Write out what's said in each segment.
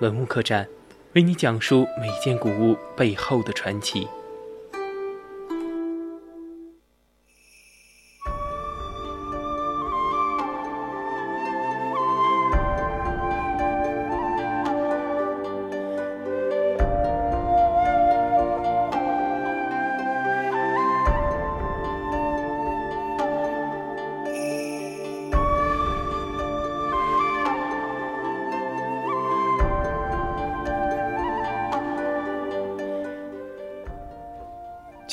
文物客栈，为你讲述每件古物背后的传奇。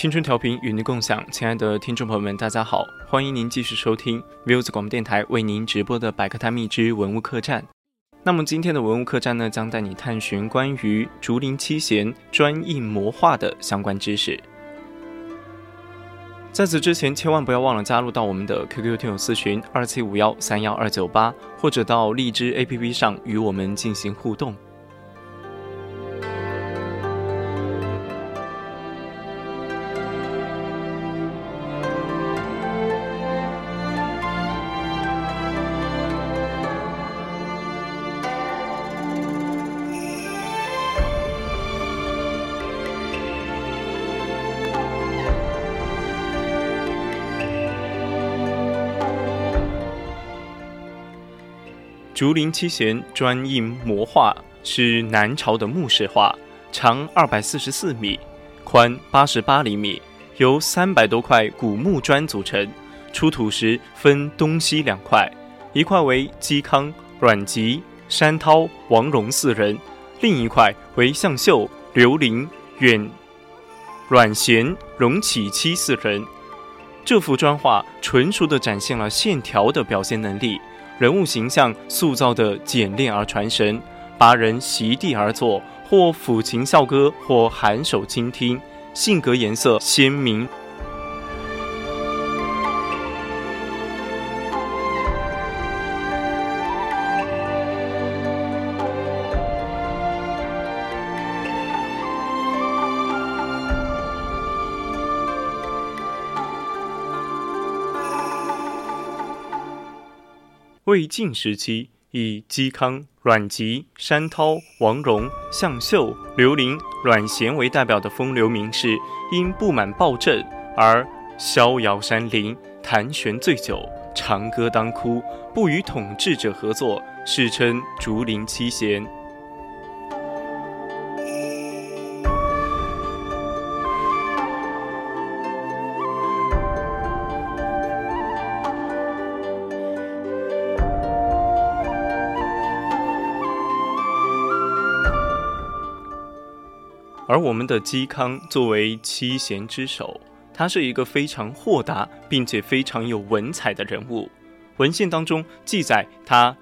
青春调频与您共享，亲爱的听众朋友们，大家好，欢迎您继续收听 Views 广播电台为您直播的百科探秘之文物客栈。那么今天的文物客栈呢，将带你探寻关于竹林七贤砖印魔画的相关知识。在此之前，千万不要忘了加入到我们的 QQ 听友私群二七五幺三幺二九八，或者到荔枝 APP 上与我们进行互动。竹林七贤砖印摹画是南朝的墓室画，长二百四十四米，宽八十八厘米，由三百多块古木砖组成。出土时分东西两块，一块为嵇康、阮籍、山涛、王戎四人，另一块为向秀、刘伶、阮阮咸、荣启期四人。这幅砖画纯熟地展现了线条的表现能力。人物形象塑造的简练而传神，八人席地而坐，或抚琴笑歌，或含首倾听，性格颜色鲜明。魏晋时期，以嵇康、阮籍、山涛、王戎、向秀、刘伶、阮咸为代表的风流名士，因不满暴政而逍遥山林，弹弦醉酒，长歌当哭，不与统治者合作，世称竹林七贤。而我们的嵇康作为七贤之首，他是一个非常豁达并且非常有文采的人物。文献当中记载，他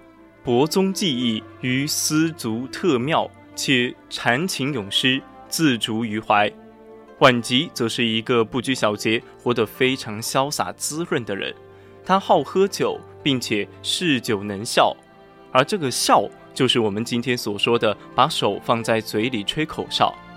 博宗技艺于丝足特妙，且弹琴咏诗，自足于怀。阮籍则是一个不拘小节、活得非常潇洒滋润的人。他好喝酒，并且嗜酒能笑，而这个笑，就是我们今天所说的把手放在嘴里吹口哨。《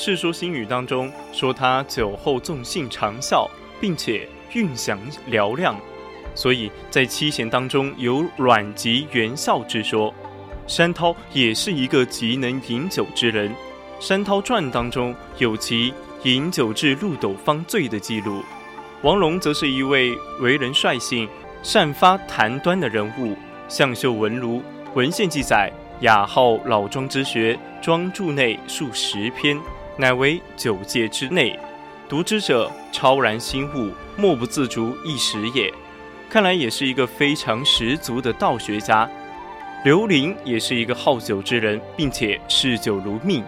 世说新语》当中说他酒后纵性长啸，并且韵响嘹亮，所以在七贤当中有阮籍元孝之说。山涛也是一个极能饮酒之人，《山涛传》当中有其饮酒至鹿斗方醉的记录。王戎则是一位为人率性、善发谈端的人物。向秀文儒，文献记载雅好老庄之学，庄注内数十篇。乃为九界之内，读之者超然心悟，莫不自足一时也。看来也是一个非常十足的道学家。刘伶也是一个好酒之人，并且嗜酒如命。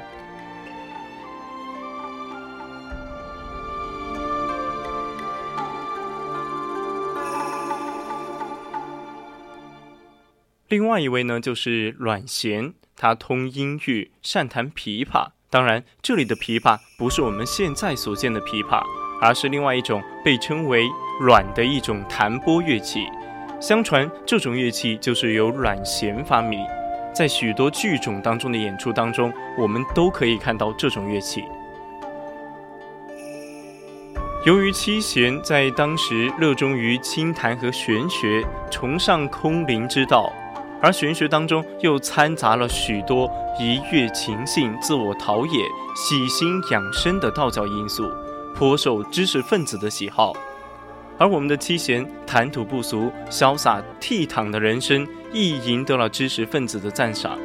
另外一位呢，就是阮咸，他通音域，善弹琵琶。当然，这里的琵琶不是我们现在所见的琵琶，而是另外一种被称为阮的一种弹拨乐器。相传这种乐器就是由阮咸发明，在许多剧种当中的演出当中，我们都可以看到这种乐器。由于七贤在当时热衷于清谈和玄学，崇尚空灵之道。而玄学当中又掺杂了许多一悦情性、自我陶冶、喜心养生的道教因素，颇受知识分子的喜好。而我们的七贤谈吐不俗、潇洒倜傥的人生，亦赢得了知识分子的赞赏。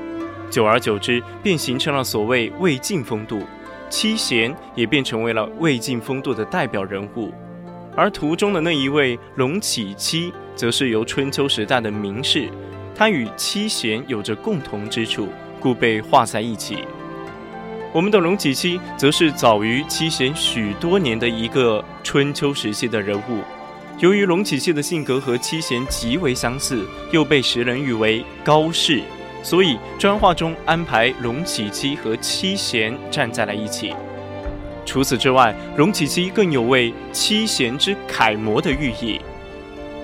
久而久之，便形成了所谓魏晋风度，七贤也便成为了魏晋风度的代表人物。而图中的那一位龙启七，则是由春秋时代的名士。它与七贤有着共同之处，故被画在一起。我们的龙起七则是早于七贤许多年的一个春秋时期的人物。由于龙起七的性格和七贤极为相似，又被时人誉为高士，所以专画中安排龙起七和七贤站在了一起。除此之外，龙起七更有为七贤之楷模的寓意。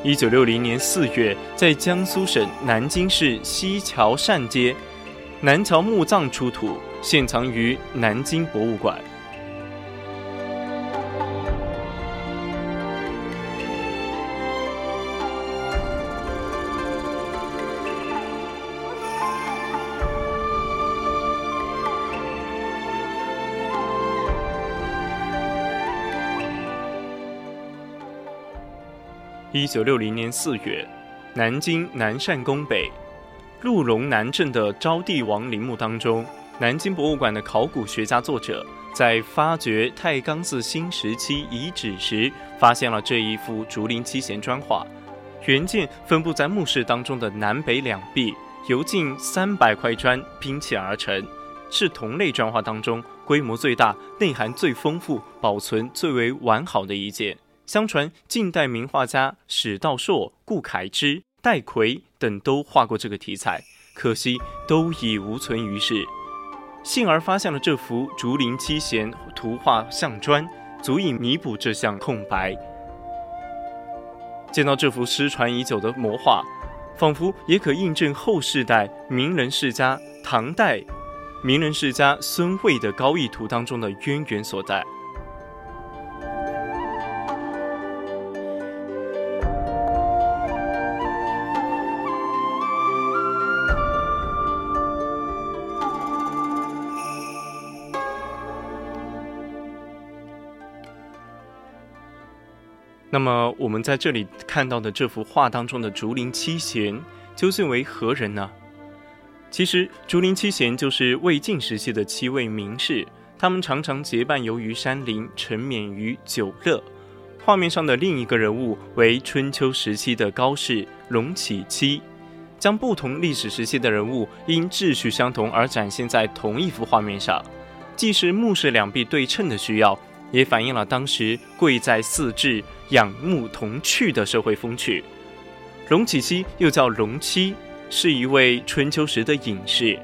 一九六零年四月，在江苏省南京市西桥善街南桥墓葬出土，现藏于南京博物馆。一九六零年四月，南京南善宫北鹿龙南镇的昭帝王陵墓当中，南京博物馆的考古学家作者在发掘太钢寺新时期遗址时，发现了这一幅竹林七贤砖画。原件分布在墓室当中的南北两壁，由近三百块砖拼砌而成，是同类砖画当中规模最大、内涵最丰富、保存最为完好的一件。相传，近代名画家史道硕、顾恺之、戴逵等都画过这个题材，可惜都已无存于世。幸而发现了这幅竹林七贤图画像砖，足以弥补这项空白。见到这幅失传已久的魔画，仿佛也可印证后世代名人世家唐代名人世家孙卫的高逸图当中的渊源所在。那么我们在这里看到的这幅画当中的竹林七贤，究竟为何人呢？其实竹林七贤就是魏晋时期的七位名士，他们常常结伴游于山林，沉湎于酒乐。画面上的另一个人物为春秋时期的高士龙起七，将不同历史时期的人物因秩序相同而展现在同一幅画面上，既是目视两壁对称的需要。也反映了当时贵在四志、仰慕童趣的社会风趣。龙起七又叫龙七，是一位春秋时的隐士。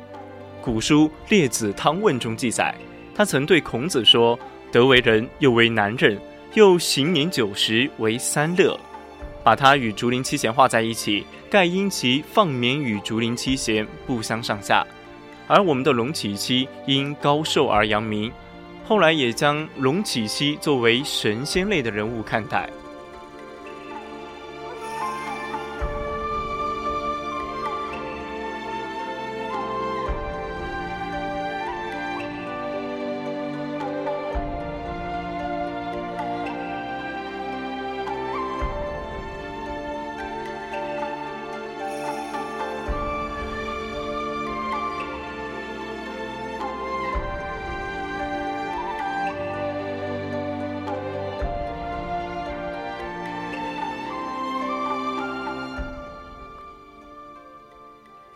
古书《列子汤问》中记载，他曾对孔子说：“德为人，又为男人，又行年九十，为三乐。”把他与竹林七贤画在一起，盖因其放绵与竹林七贤不相上下。而我们的龙起七因高寿而扬名。后来也将龙启熙作为神仙类的人物看待。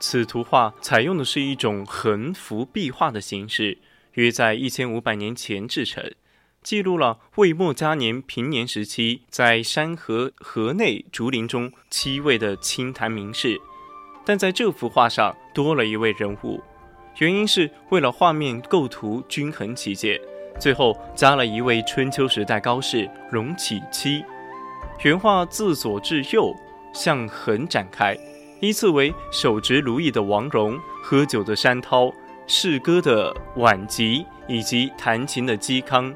此图画采用的是一种横幅壁画的形式，约在一千五百年前制成，记录了魏末嘉年平年时期在山河河内竹林中七位的清谈名士。但在这幅画上多了一位人物，原因是为了画面构图均衡起见，最后加了一位春秋时代高士龙起期。原画自左至右向横展开，依次为手执如意的王戎、喝酒的山涛、试歌的婉吉以及弹琴的嵇康，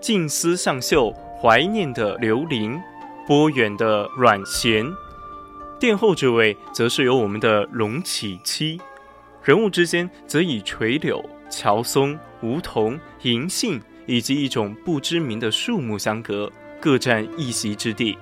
静思向秀、怀念的刘伶、波远的阮咸。殿后这位则是由我们的龙起期，人物之间则以垂柳、乔松、梧桐、银杏以及一种不知名的树木相隔，各占一席之地。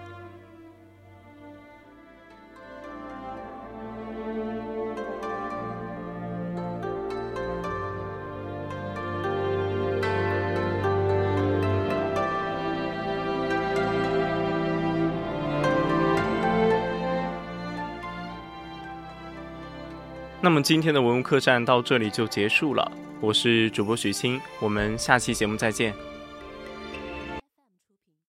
那么今天的文物客栈到这里就结束了，我是主播许清，我们下期节目再见。